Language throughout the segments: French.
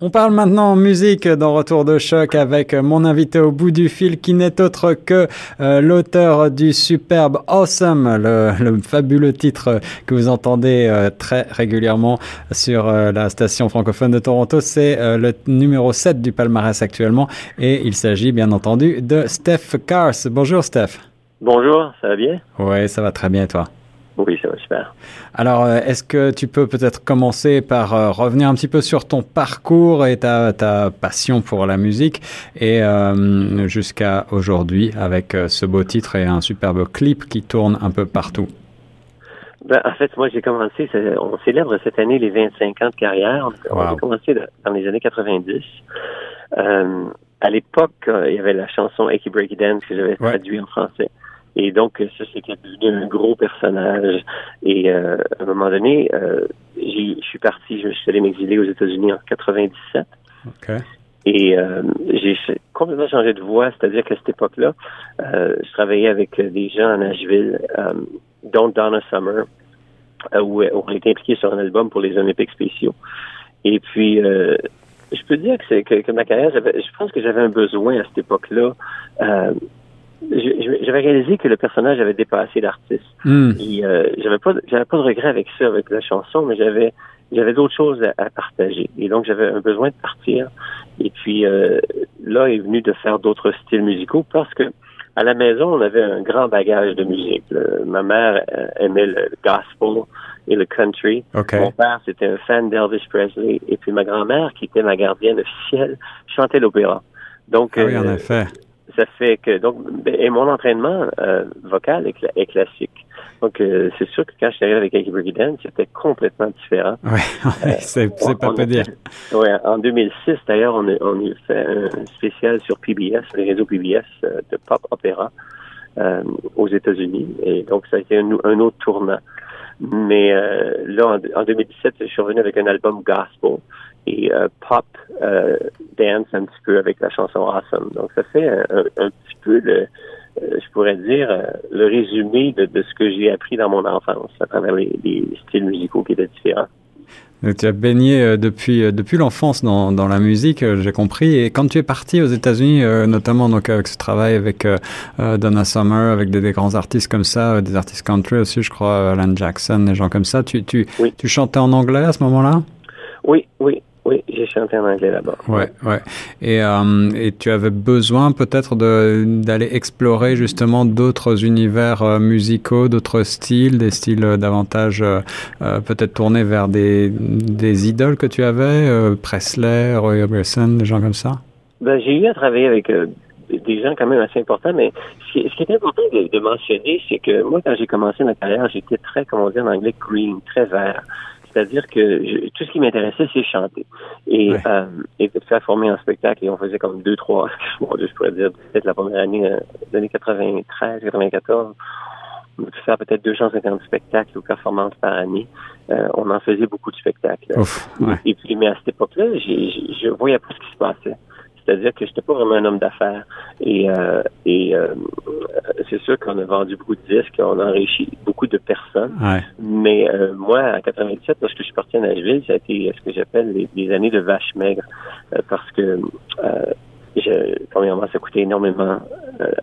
On parle maintenant musique dans Retour de choc avec mon invité au bout du fil qui n'est autre que euh, l'auteur du superbe Awesome, le, fabuleux titre que vous entendez euh, très régulièrement sur euh, la station francophone de Toronto. C'est le numéro 7 du palmarès actuellement et il s'agit bien entendu de Steph Cars. Bonjour Steph. Bonjour, ça va bien? Oui, ça va très bien toi? Oui, ça va super. Alors, euh, est-ce que tu peux peut-être commencer par euh, revenir un petit peu sur ton parcours et ta, ta passion pour la musique et euh, jusqu'à aujourd'hui avec ce beau titre et un superbe clip qui tourne un peu partout? Ben, en fait, moi, j'ai commencé, on célèbre cette année les 25 ans de carrière. On, a commencé dans les années 90. à l'époque, il y avait la chanson Aki Breaky Dance que j'avais traduit en français. Et donc, ça, c'était devenu un gros personnage. Et euh, à un moment donné, euh, je suis parti, je suis allé m'exiler aux États-Unis en 97. Okay. Et euh, j'ai complètement changé de voix, c'est-à-dire qu'à cette époque-là, euh, je travaillais avec des gens à Nashville, euh, dont Donna Summer, où, on était impliqué sur un album pour les Olympiques spéciaux. Et puis, je peux dire que, que, que ma carrière, je pense que j'avais un besoin à cette époque-là j'avais réalisé que le personnage avait dépassé l'artiste. Hmm. Et euh, j'avais pas j'avais pas de regret avec ça, avec la chanson, mais j'avais j'avais d'autres choses à, partager. Et donc j'avais un besoin de partir. Et puis euh, là est venu de faire d'autres styles musicaux parce que à la maison on avait un grand bagage de musique. ma mère euh, aimait le gospel et le country. Mon père c'était un fan d'Elvis Presley. Et puis ma grand-mère qui était ma gardienne officielle chantait l'opéra. Donc, ah oui, en euh, effet ça fait que donc et mon entraînement euh, vocal est, classique. Donc euh, c'est sûr que quand je suis arrivé avec Aggie Dance, c'était complètement différent. Oui, ouais, c'est pas peu dire. Oui, en 2006 d'ailleurs, on a, on a fait un spécial sur PBS, les réseaux PBS euh, de pop opéra aux États-Unis et donc ça a été un, un autre tournant. Mais là, en, en, 2017, je suis revenu avec un album gospel et euh, pop euh, dance un petit peu avec la chanson Awesome. Donc ça fait un, petit peu le, euh, je pourrais dire, le résumé de, ce que j'ai appris dans mon enfance à travers les, styles musicaux qui étaient différents. Donc, tu as baigné depuis, depuis l'enfance dans, dans la musique, j'ai compris. Et quand tu es parti aux États-Unis, notamment donc avec ce travail avec Donna Summer, avec des, grands artistes comme ça, des artistes country aussi, je crois, Alan Jackson, des gens comme ça, tu, tu, tu chantais en anglais à ce moment-là? Oui, oui. Oui, j'ai chanté en anglais là-bas. Ouais, ouais. Et, euh, et tu avais besoin peut-être d'aller explorer justement d'autres univers euh, musicaux, d'autres styles, des styles euh, davantage peut-être tournés vers des, des idoles que tu avais, Presley, Roy Orbison, des gens comme ça? Ben, j'ai eu à travailler avec des gens quand même assez importants, mais ce qui, ce qui est important de, de mentionner, c'est que moi, quand j'ai commencé ma carrière, j'étais très, comment dire en anglais, green, très vert. C'est-à-dire que tout ce qui m'intéressait, c'est chanter. Et, euh, et faire former un spectacle. Et on faisait comme deux, trois, je pourrais dire, peut-être la première année, euh, l'année 93, 94, on pouvait faire peut-être 250 spectacles ou performances par année. Euh, on en faisait beaucoup de spectacles. et, puis, mais à cette époque-là, je voyais pas ce qui se passait. C'est-à-dire que j'étais pas vraiment un homme d'affaires. Et, euh, et euh, c'est sûr qu'on a vendu beaucoup de disques, on a enrichi beaucoup de personnes. Mais euh, moi, en 97, lorsque je suis parti à Nashville, ça a été ce que j'appelle les, années de vache maigre. parce que je, premièrement, ça coûtait énormément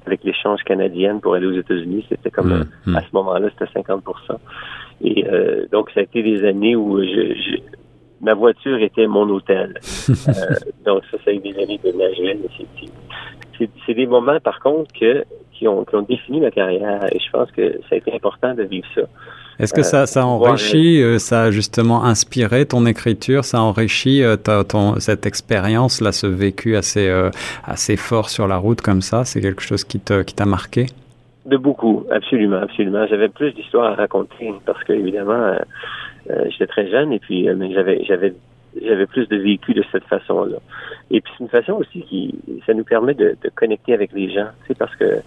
avec l'échange canadienne pour aller aux États-Unis. C'était comme mm, mm. à ce moment-là, c'était 50% Et donc, ça a été des années où je ma voiture était mon hôtel. euh, donc, ça, a des années de Nashville. C'est des moments, par contre, que, qui, ont, qui ont défini ma carrière et je pense que ça a été important de vivre ça. Est-ce que ça, ça enrichit, euh, ça a justement inspiré ton écriture, ça enrichit euh, ton, cette expérience-là, ce vécu assez, euh, assez fort sur la route comme ça? C'est quelque chose qui t'a qui marqué? De beaucoup, absolument, absolument. J'avais plus d'histoires à raconter parce que, évidemment, euh, j'étais très jeune et puis euh, j'avais j'avais j'avais plus de vécu de cette façon-là. Et puis c'est une façon aussi qui ça nous permet de, de connecter avec les gens, c'est parce que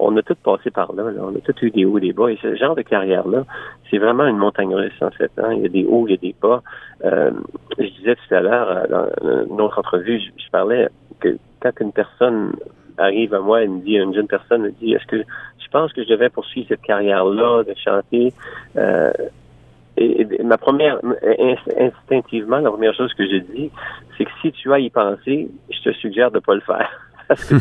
on a tout passé par là, on a tout eu des hauts, des bas, et ce genre de carrière-là, c'est vraiment une montagne russe en fait. Hein. Il y a des hauts, il y a des bas. Euh, je disais tout à l'heure dans une autre entrevue, je, parlais que quand une personne arrive à moi et me dit, une jeune personne me dit, est-ce que je pense que je devais poursuivre cette carrière-là de chanter euh, et, ma première, instinctivement, la première chose que j'ai dit, c'est que si tu as y penser, je te suggère de pas le faire. Parce que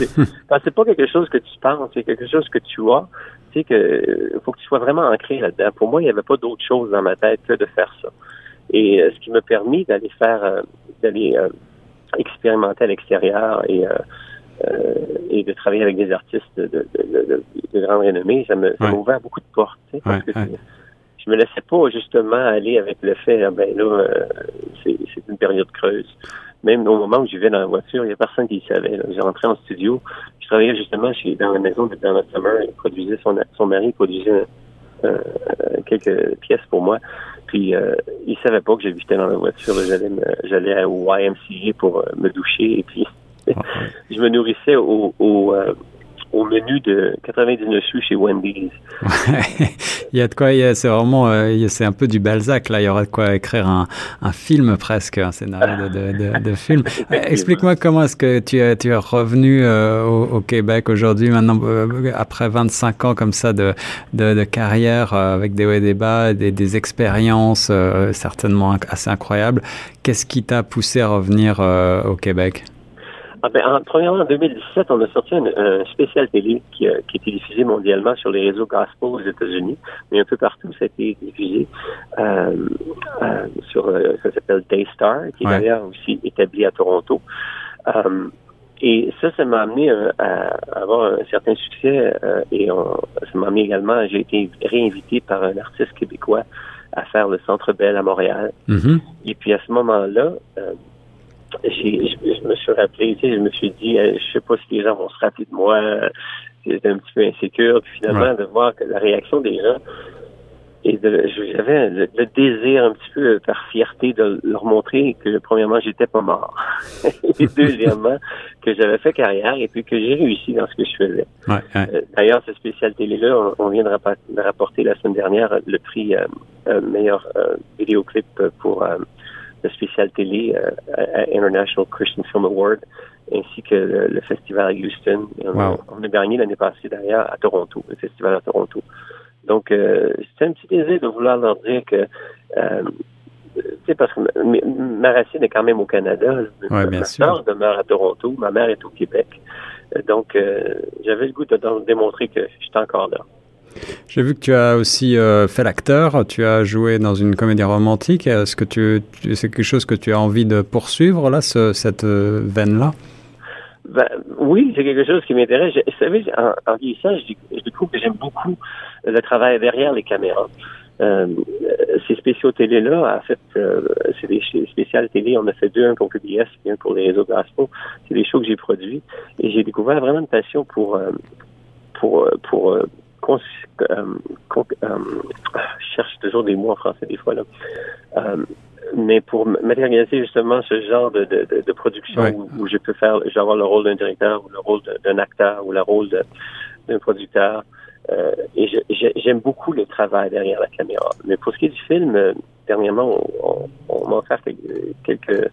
c'est pas quelque chose que tu penses, c'est quelque chose que tu as. Tu sais que faut que tu sois vraiment ancré là-dedans. Pour moi, il n'y avait pas d'autre chose dans ma tête que de faire ça. Et euh, ce qui m'a permis d'aller faire, euh, d'aller euh, expérimenter à l'extérieur et et de travailler avec des artistes de, de, de, de grande renommée, ça m'a ouvert beaucoup de portes. Tu sais, parce que je me laissais pas justement aller avec le fait, ah, ben là, c'est une période creuse. Même au moment où je vais dans la voiture, il n'y a personne qui le savait. J'ai rentré en studio, je travaillais justement chez, dans la maison de Donna Summer, il produisait son, son mari produisait euh, quelques pièces pour moi. Puis euh, il savait pas que j'habitais dans la voiture. J'allais j'allais au YMCA pour euh, me doucher et puis je me nourrissais au, au, euh, au menu de 99 sous chez Wendy's. il y a de quoi, c'est vraiment, euh, c'est un peu du Balzac là. Il y aurait de quoi écrire un, un film presque, un scénario de, de, de, film. Explique-moi comment est-ce que tu es, tu es revenu euh, au, Québec aujourd'hui, maintenant euh, après 25 ans comme ça de, de, carrière avec des hauts et des bas, des, des expériences certainement assez incroyables. Qu'est-ce qui t'a poussé à revenir au Québec? Ah ben, en, premièrement, en 2017, on a sorti un, spécial télé qui, euh, qui est diffusé mondialement sur les réseaux gospel aux États-Unis, mais un peu partout, ça a été diffusé euh, euh, sur, euh, ça s'appelle Daystar, qui est d'ailleurs aussi établi à Toronto. Euh, et ça, ça m'a amené à avoir un certain succès et on, ça m'a amené également, j'ai été réinvité par un artiste québécois à faire le Centre Bell à Montréal. Mm-hmm. Et puis à ce moment-là, je, me suis rappelé, tu sais, je me suis dit, euh, je sais pas si les gens vont se rappeler de moi. J'étais un petit peu insécure. Puis finalement, de voir que la réaction des gens, et j'avais le, désir un petit peu par fierté de leur montrer que premièrement j'étais pas mort et deuxièmement que j'avais fait carrière et puis que j'ai réussi dans ce que je faisais. Euh, d'ailleurs cette spécialité là on, vient de, rapporter la semaine dernière le prix euh, meilleur vidéoclip pour le spécial télé euh, à International Christian Film Award, ainsi que le, festival à Houston. On, a, gagné l'année passée d'ailleurs à Toronto, le festival à Toronto. Donc, euh, c'est un petit désir de vouloir leur dire que, euh, tu sais, parce que ma, racine est quand même au Canada. Ouais, ma soeur demeure à Toronto, ma mère est au Québec. Donc, j'avais le goût de, de démontrer que j'étais encore là. J'ai vu que tu as aussi euh, fait l'acteur, tu as joué dans une comédie romantique. Est-ce que c'est quelque chose que tu as envie de poursuivre, là, cette euh, veine-là? Ben, oui, c'est quelque chose qui m'intéresse. Vous savez, en, vieillissant, je, je, découvre que j'aime beaucoup le travail derrière les caméras. Euh, ces spéciaux télé-là, en fait, c'est des spéciales télé. On a fait deux, un pour PBS et un pour les réseaux gospel. C'est des shows que j'ai produits. Et j'ai découvert vraiment une passion pour, pour, pour euh, je cherche toujours des mots en français des fois là. Euh, mais pour matérialiser justement ce genre de, de, de production où, je peux faire, avoir le rôle d'un directeur ou le rôle d'un acteur ou le rôle d'un producteur. et j'aime beaucoup le travail derrière la caméra. Mais pour ce qui est du film, dernièrement, on, on m'a offert quelques euh,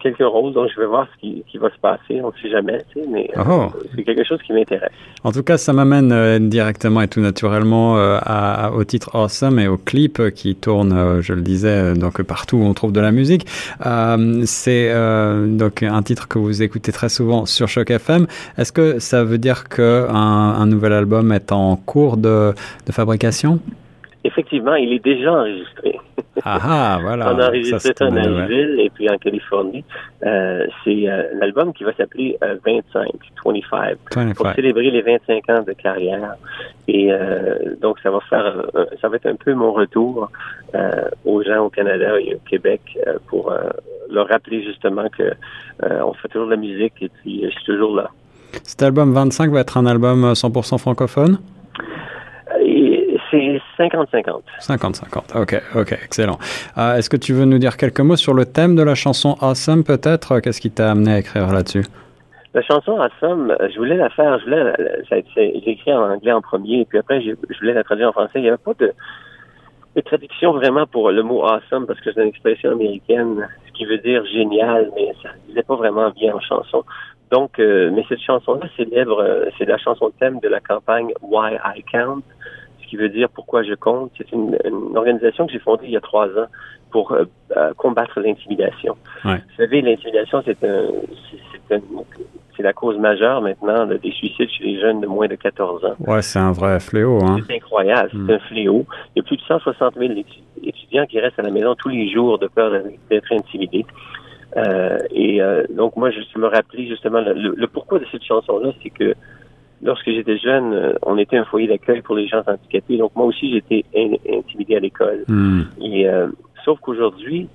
quelques rôles, donc je vais voir ce qui, va se passer, on ne sait jamais, tu sais, mais euh, oh. c'est quelque chose qui m'intéresse. En tout cas, ça m'amène euh, directement et tout naturellement à, au titre Awesome et au clip qui tourne, je le disais, donc partout où on trouve de la musique. c'est donc un titre que vous écoutez très souvent sur Choc FM. Est-ce que ça veut dire qu'un un nouvel album est en cours de, de fabrication? Effectivement, il est déjà enregistré. Ah, ah voilà. On a ça en Nashville et puis en Californie. Euh, c'est euh, l'album qui va s'appeler 25, 25, pour célébrer les 25 ans de carrière. Et euh, donc, ça va faire, ça va être un peu mon retour aux gens au Canada et au Québec pour leur rappeler justement que on fait toujours de la musique et puis je suis toujours là. Cet album 25 va être un album 100% francophone? C'est 50-50. 50-50, ok, ok, excellent. Euh, est-ce que tu veux nous dire quelques mots sur le thème de la chanson Awesome peut-être? Qu'est-ce qui t'a amené à écrire là-dessus? La chanson Awesome, je voulais la faire, je voulais, j'ai écrit en anglais en premier, et puis après je voulais la traduire en français. Il n'y avait pas de, traduction vraiment pour le mot Awesome parce que c'est une expression américaine, ce qui veut dire génial, mais ça ne disait pas vraiment bien en chanson. Donc, euh, mais cette chanson-là célèbre, euh, c'est la chanson thème de la campagne Why I Count qui veut dire pourquoi je compte. C'est une, organisation que j'ai fondée il y a trois ans pour euh, euh, combattre l'intimidation. Vous savez, l'intimidation, c'est c'est la cause majeure maintenant des suicides chez les jeunes de moins de 14 ans. Ouais, c'est un vrai fléau. Hein? C'est incroyable, c'est hmm. un fléau. Il y a plus de 160 000 étudiants qui restent à la maison tous les jours de peur d'être intimidés. Euh, et euh, donc moi, je me rappelais justement le, pourquoi de cette chanson-là, c'est que lorsque j'étais jeune, euh, on était un foyer d'accueil pour les gens handicapés. Donc moi aussi, j'étais intimidé à l'école. Hmm. Et sauf qu'aujourd'hui,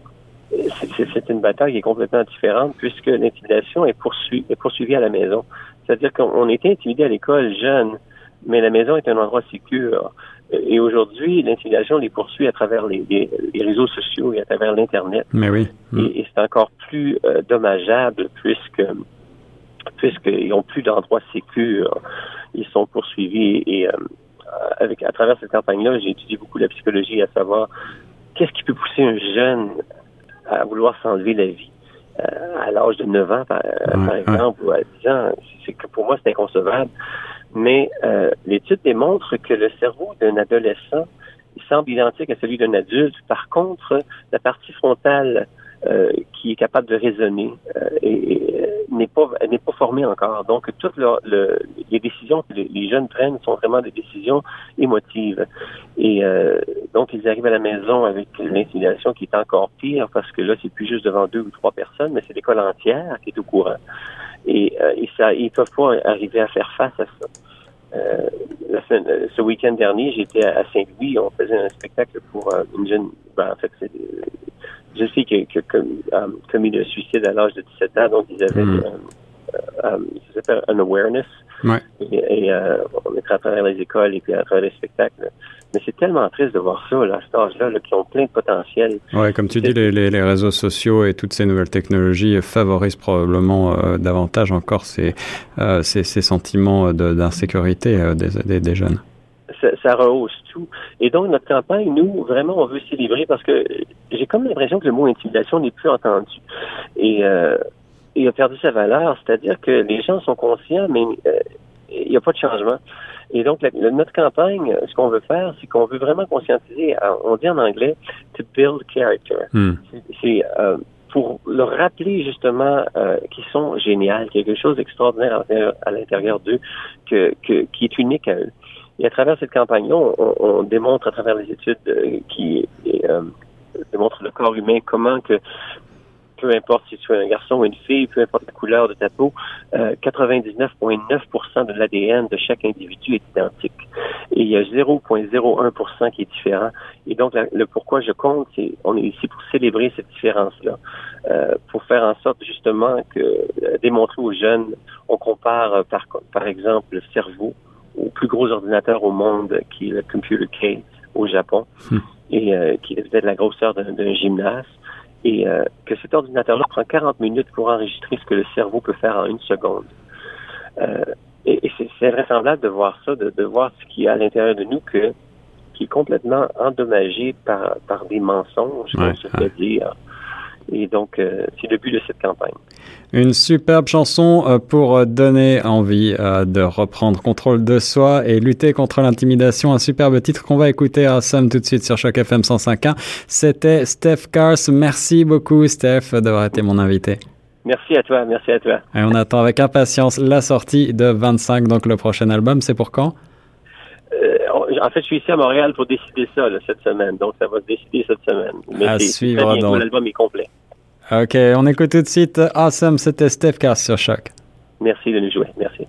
c'est une bataille qui est complètement différente puisque l'intimidation est, est poursuivie à la maison. C'est-à-dire qu'on était intimidé à l'école jeune, mais la maison est un endroit sécur. Et aujourd'hui, l'intimidation les poursuit à travers les, réseaux sociaux et à travers l'Internet. Mais oui. Et, c'est encore plus euh, dommageable puisque puisqu'ils n'ont plus d'endroits sécurs. Ils sont poursuivis et euh, avec à travers cette campagne-là, j'ai étudié beaucoup la psychologie, à savoir qu'est-ce qui peut pousser un jeune à vouloir s'enlever la vie? Euh, à l'âge de 9 ans, par, exemple, ou à 10 ans, c'est que pour moi, c'est inconcevable. Mais euh, l'étude démontre que le cerveau d'un adolescent semble identique à celui d'un adulte. Par contre, la partie frontale euh, qui est capable de raisonner euh, et, n'est pas n'est pas formée encore. Donc toutes les décisions que les, jeunes prennent sont vraiment des décisions émotives. Et donc ils arrivent à la maison avec l'intimidation qui est encore pire parce que là c'est plus juste devant deux ou trois personnes, mais c'est l'école entière qui est au courant. Et, et ça, ils peuvent pas arriver à faire face à ça. Euh, euh, ce week-end dernier, j'étais à Saint-Louis. On faisait un spectacle pour euh, une jeune, ben, en fait, c'est une jeune fille qui, a commis le suicide à l'âge de 17 ans. Donc, ils avaient, mm. Ça s'appelle un awareness. Et, on était à travers les écoles et puis à travers les spectacles. Mais c'est tellement triste de voir ça, là, à cet âge-là, qui ont plein de potentiel. Oui, comme tu dis, les, les, réseaux sociaux et toutes ces nouvelles technologies favorisent probablement euh, davantage encore ces, euh, ces, ces, sentiments d'insécurité euh, des, des, jeunes. Ça, ça, rehausse tout. Et donc, notre campagne, nous, vraiment, on veut célébrer parce que j'ai comme l'impression que le mot intimidation n'est plus entendu. Et il a perdu sa valeur, c'est-à-dire que les gens sont conscients, mais il n'y a pas de changement. Et donc, notre campagne, ce qu'on veut faire, c'est qu'on veut vraiment conscientiser, on dit en anglais, to build character. Hmm. C'est euh, pour leur rappeler justement euh, qu'ils sont géniaux, quelque chose d'extraordinaire à l'intérieur d'eux, que, qui est unique à eux. Et à travers cette campagne-là, on, démontre à travers les études euh, qui euh, démontrent le corps humain comment que peu importe si tu es un garçon ou une fille, peu importe la couleur de ta peau, 99,9% euh, de l'ADN de chaque individu est identique. Et il y a 0,01% qui est différent. Et donc, le pourquoi je compte, c'est on est ici pour célébrer cette différence-là, euh, pour faire en sorte justement que euh, démontrer aux jeunes, on compare par, par exemple le cerveau au plus gros ordinateur au monde, qui est le Computer K au Japon, hmm. et qui est peut-être la grosseur d'un gymnase et euh, que cet ordinateur-là prend 40 minutes pour enregistrer ce que le cerveau peut faire en une seconde. Euh, et, c'est vraisemblable de voir ça, de, de voir ce qui est à l'intérieur de nous que qui est complètement endommagé par, par des mensonges, ouais, se fait dire. Et donc, euh, c'est le but de cette campagne. Une superbe chanson euh, pour donner envie euh, de reprendre contrôle de soi et lutter contre l'intimidation. Un superbe titre qu'on va écouter à Somme tout de suite sur Choc FM 105.1. C'était Steph Cars. Merci beaucoup, Steph, d'avoir été mon invité. Merci à toi, merci à toi. Et on attend avec impatience la sortie de 25, donc le prochain album. C'est pour quand? En fait, je suis ici à Montréal pour décider ça cette semaine. Donc, ça va se décider cette semaine. Mais à suivre donc. L'album est complet. OK, on écoute tout de suite. Awesome, c'était Steph Car sur Choc. Merci de nous jouer. Merci.